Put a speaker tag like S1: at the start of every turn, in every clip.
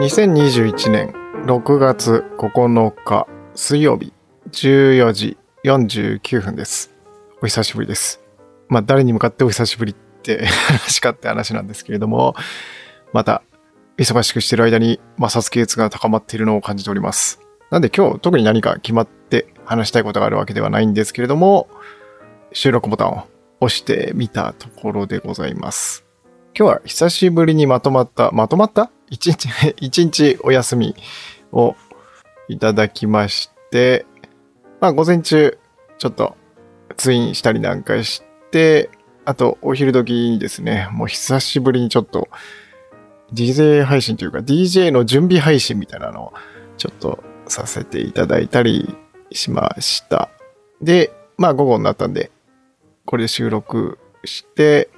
S1: 2021年6月9日水曜日14時49分です。お久しぶりです。まあ誰に向かってお久しぶりって 話かって話なんですけれども、また忙しくしてる間に摩擦系熱が高まっているのを感じております。なんで今日特に何か決まって話したいことがあるわけではないんですけれども、収録ボタンを押してみたところでございます。今日は久しぶりにまとまった、まとまった？一日、一日お休みをいただきまして、まあ午前中ちょっとツインしたりなんかして、あとお昼時にですね、もう久しぶりにちょっと DJ 配信というか DJ の準備配信みたいなのをちょっとさせていただいたりしました。で、まあ午後になったんで、これで収録して、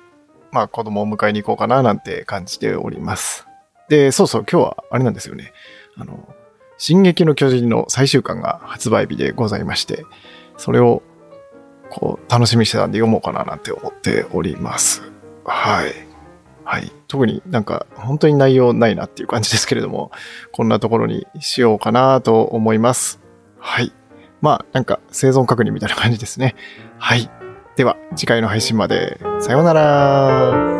S1: まあ子供を迎えに行こうかななんて感じております。で、そうそう、今日はあれなんですよね。あの、進撃の巨人の最終巻が発売日でございまして、それをこう楽しみにしてたんで読もうかななんて思っております。はい。はい。特になんか本当に内容ないなっていう感じですけれども、こんなところにしようかなと思います。はい。まあなんか生存確認みたいな感じですね。はい。では次回の配信まで。さようなら。